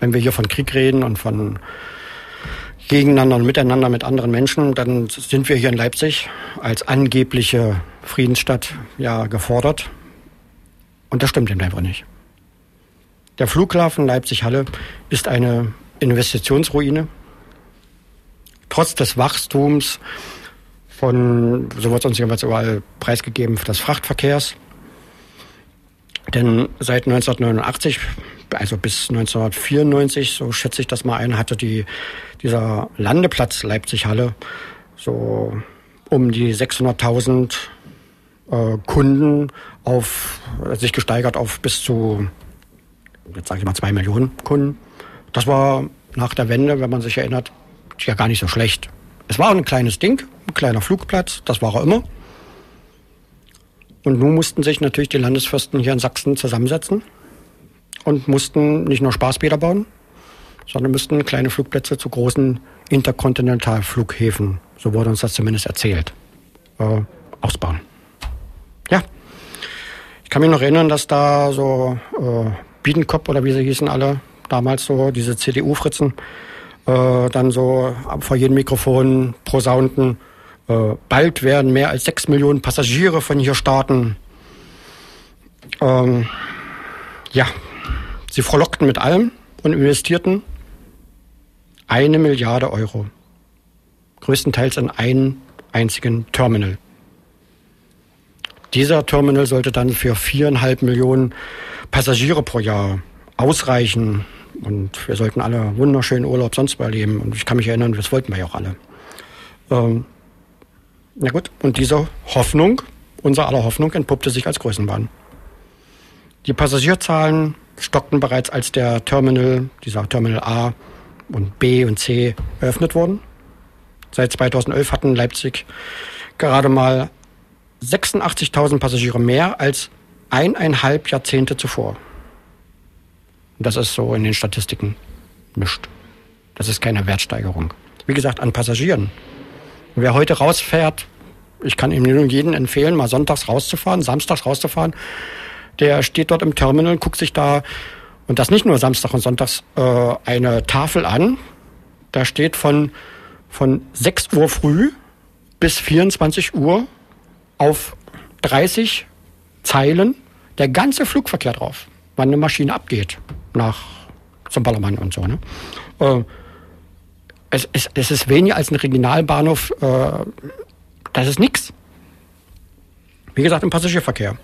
wenn wir hier von Krieg reden und von gegeneinander und miteinander mit anderen Menschen, dann sind wir hier in Leipzig als angebliche Friedensstadt ja gefordert. Und das stimmt eben einfach nicht. Der Flughafen Leipzig-Halle ist eine Investitionsruine. Trotz des Wachstums von, so wird es uns jedenfalls überall preisgegeben, des Frachtverkehrs. Denn seit 1989, also bis 1994, so schätze ich das mal ein, hatte die, dieser Landeplatz Leipzig-Halle so um die 600.000 äh, Kunden auf, sich gesteigert auf bis zu, jetzt sage ich mal, zwei Millionen Kunden. Das war nach der Wende, wenn man sich erinnert, ja gar nicht so schlecht. Es war ein kleines Ding, ein kleiner Flugplatz, das war er immer. Und nun mussten sich natürlich die Landesfürsten hier in Sachsen zusammensetzen und mussten nicht nur Spaßbäder bauen, sondern müssten kleine Flugplätze zu großen Interkontinentalflughäfen, so wurde uns das zumindest erzählt, äh, ausbauen. Ja, ich kann mich noch erinnern, dass da so äh, Biedenkopf oder wie sie hießen alle, damals so, diese CDU-Fritzen, äh, dann so vor jedem Mikrofon prosaunten, äh, bald werden mehr als sechs Millionen Passagiere von hier starten. Ähm, ja, sie frohlockten mit allem und investierten eine Milliarde Euro. Größtenteils in einen einzigen Terminal. Dieser Terminal sollte dann für viereinhalb Millionen Passagiere pro Jahr ausreichen. Und wir sollten alle wunderschönen Urlaub sonst mal erleben. Und ich kann mich erinnern, das wollten wir ja auch alle. Ähm, na gut, und diese Hoffnung, unser aller Hoffnung, entpuppte sich als Größenbahn. Die Passagierzahlen stockten bereits, als der Terminal, dieser Terminal A und B und C eröffnet wurden. Seit 2011 hatten Leipzig gerade mal 86.000 Passagiere mehr als eineinhalb Jahrzehnte zuvor. Das ist so in den Statistiken mischt. Das ist keine Wertsteigerung. Wie gesagt, an Passagieren Wer heute rausfährt, ich kann ihm nur jeden empfehlen, mal sonntags rauszufahren, samstags rauszufahren. Der steht dort im Terminal, guckt sich da, und das nicht nur Samstag und Sonntags, äh, eine Tafel an. Da steht von, von 6 Uhr früh bis 24 Uhr auf 30 Zeilen der ganze Flugverkehr drauf, wann eine Maschine abgeht nach zum Ballermann und so. Ne? Äh, es, es, es ist weniger als ein Regionalbahnhof. Äh, das ist nichts. Wie gesagt, im Passagierverkehr.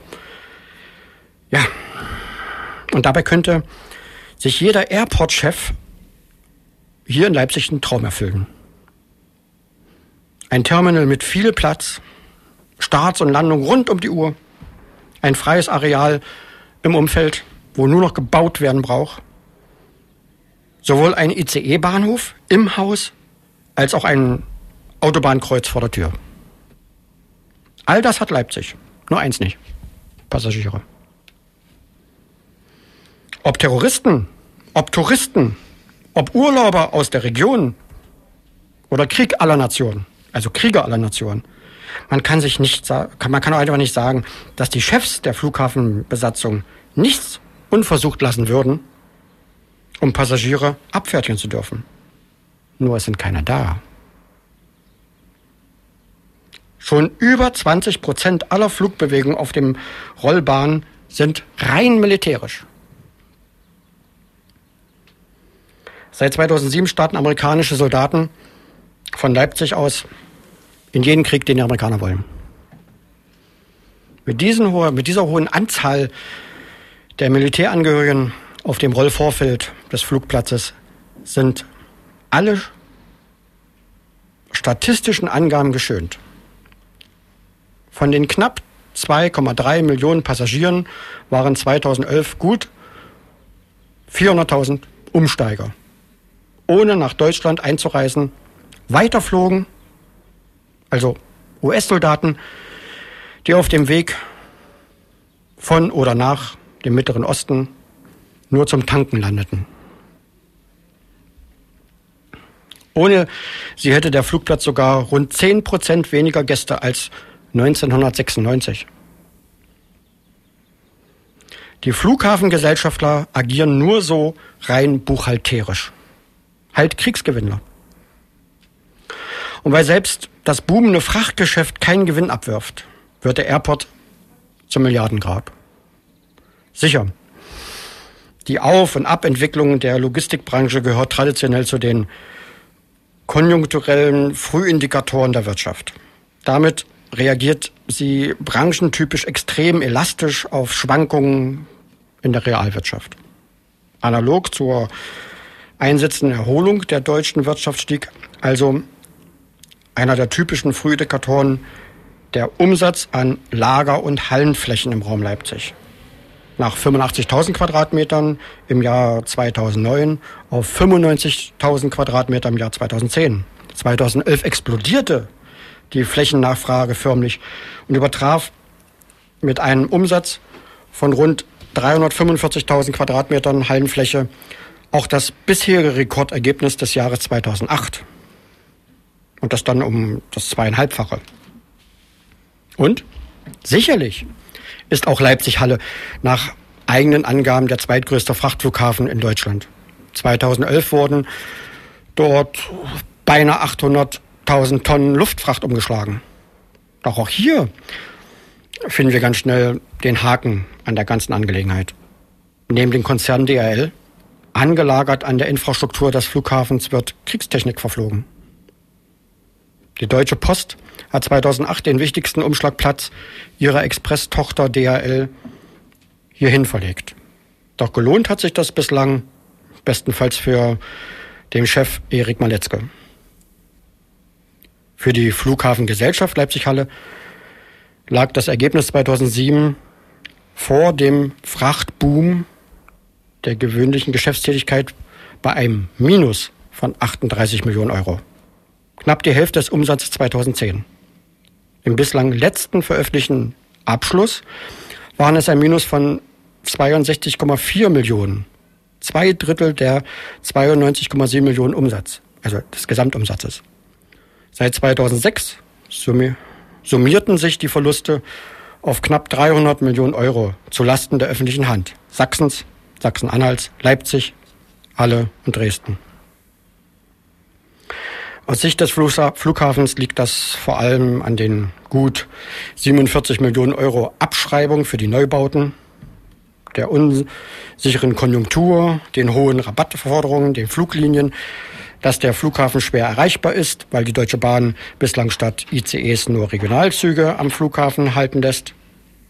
Ja. Und dabei könnte sich jeder Airport-Chef hier in Leipzig einen Traum erfüllen. Ein Terminal mit viel Platz, Starts und Landung rund um die Uhr, ein freies Areal im Umfeld, wo nur noch gebaut werden braucht sowohl ein ICE-Bahnhof im Haus als auch ein Autobahnkreuz vor der Tür. All das hat Leipzig. Nur eins nicht. Passagiere. Ob Terroristen, ob Touristen, ob Urlauber aus der Region oder Krieg aller Nationen, also Krieger aller Nationen. Man kann sich nicht man kann einfach nicht sagen, dass die Chefs der Flughafenbesatzung nichts unversucht lassen würden, um Passagiere abfertigen zu dürfen. Nur es sind keine da. Schon über 20 Prozent aller Flugbewegungen auf dem Rollbahn sind rein militärisch. Seit 2007 starten amerikanische Soldaten von Leipzig aus in jeden Krieg, den die Amerikaner wollen. Mit, diesen, mit dieser hohen Anzahl der Militärangehörigen auf dem Rollvorfeld des Flugplatzes sind alle statistischen Angaben geschönt. Von den knapp 2,3 Millionen Passagieren waren 2011 gut 400.000 Umsteiger, ohne nach Deutschland einzureisen, weiterflogen, also US-Soldaten, die auf dem Weg von oder nach dem Mittleren Osten nur zum Tanken landeten. Ohne sie hätte der Flugplatz sogar rund 10 Prozent weniger Gäste als 1996. Die Flughafengesellschaftler agieren nur so rein buchhalterisch. Halt Kriegsgewinnler. Und weil selbst das boomende Frachtgeschäft keinen Gewinn abwirft, wird der Airport zum Milliardengrab. Sicher. Die Auf- und Abentwicklung der Logistikbranche gehört traditionell zu den konjunkturellen Frühindikatoren der Wirtschaft. Damit reagiert sie branchentypisch extrem elastisch auf Schwankungen in der Realwirtschaft. Analog zur einsetzenden Erholung der deutschen Wirtschaft stieg also einer der typischen Frühindikatoren der Umsatz an Lager- und Hallenflächen im Raum Leipzig. Nach 85.000 Quadratmetern im Jahr 2009 auf 95.000 Quadratmeter im Jahr 2010. 2011 explodierte die Flächennachfrage förmlich und übertraf mit einem Umsatz von rund 345.000 Quadratmetern Hallenfläche auch das bisherige Rekordergebnis des Jahres 2008. Und das dann um das zweieinhalbfache. Und sicherlich ist auch Leipzig-Halle nach eigenen Angaben der zweitgrößte Frachtflughafen in Deutschland. 2011 wurden dort beinahe 800.000 Tonnen Luftfracht umgeschlagen. Doch auch hier finden wir ganz schnell den Haken an der ganzen Angelegenheit. Neben dem Konzern DRL, angelagert an der Infrastruktur des Flughafens, wird Kriegstechnik verflogen. Die Deutsche Post hat 2008 den wichtigsten Umschlagplatz ihrer Express-Tochter DHL hierhin verlegt. Doch gelohnt hat sich das bislang bestenfalls für den Chef Erik Maletzke. Für die Flughafengesellschaft Leipzig-Halle lag das Ergebnis 2007 vor dem Frachtboom der gewöhnlichen Geschäftstätigkeit bei einem Minus von 38 Millionen Euro. Knapp die Hälfte des Umsatzes 2010. Im bislang letzten veröffentlichten Abschluss waren es ein Minus von 62,4 Millionen. Zwei Drittel der 92,7 Millionen Umsatz, also des Gesamtumsatzes. Seit 2006 summierten sich die Verluste auf knapp 300 Millionen Euro zu Lasten der öffentlichen Hand. Sachsens, Sachsen-Anhalts, Leipzig, Halle und Dresden. Aus Sicht des Flughafens liegt das vor allem an den gut 47 Millionen Euro Abschreibung für die Neubauten, der unsicheren Konjunktur, den hohen Rabattforderungen, den Fluglinien, dass der Flughafen schwer erreichbar ist, weil die Deutsche Bahn bislang statt ICEs nur Regionalzüge am Flughafen halten lässt.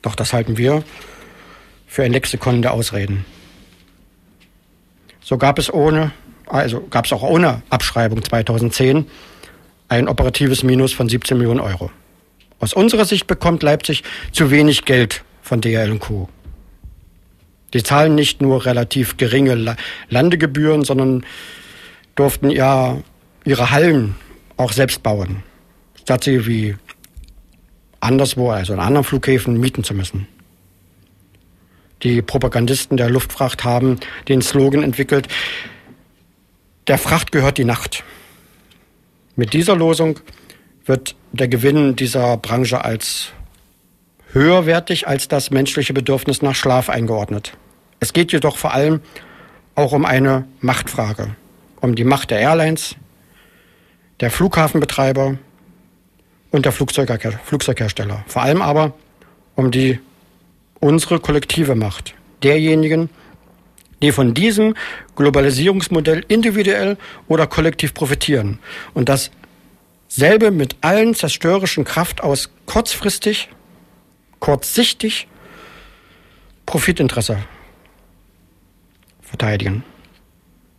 Doch das halten wir für ein Lexikon der Ausreden. So gab es ohne also gab es auch ohne Abschreibung 2010 ein operatives Minus von 17 Millionen Euro. Aus unserer Sicht bekommt Leipzig zu wenig Geld von DHL Co. Die zahlen nicht nur relativ geringe Landegebühren, sondern durften ja ihre Hallen auch selbst bauen, statt sie wie anderswo, also in anderen Flughäfen, mieten zu müssen. Die Propagandisten der Luftfracht haben den Slogan entwickelt, der Fracht gehört die Nacht. Mit dieser Losung wird der Gewinn dieser Branche als höherwertig als das menschliche Bedürfnis nach Schlaf eingeordnet. Es geht jedoch vor allem auch um eine Machtfrage, um die Macht der Airlines, der Flughafenbetreiber und der Flugzeughersteller. Vor allem aber um die unsere kollektive Macht derjenigen, die von diesem Globalisierungsmodell individuell oder kollektiv profitieren. Und dasselbe mit allen zerstörerischen Kraft aus kurzfristig, kurzsichtig Profitinteresse verteidigen.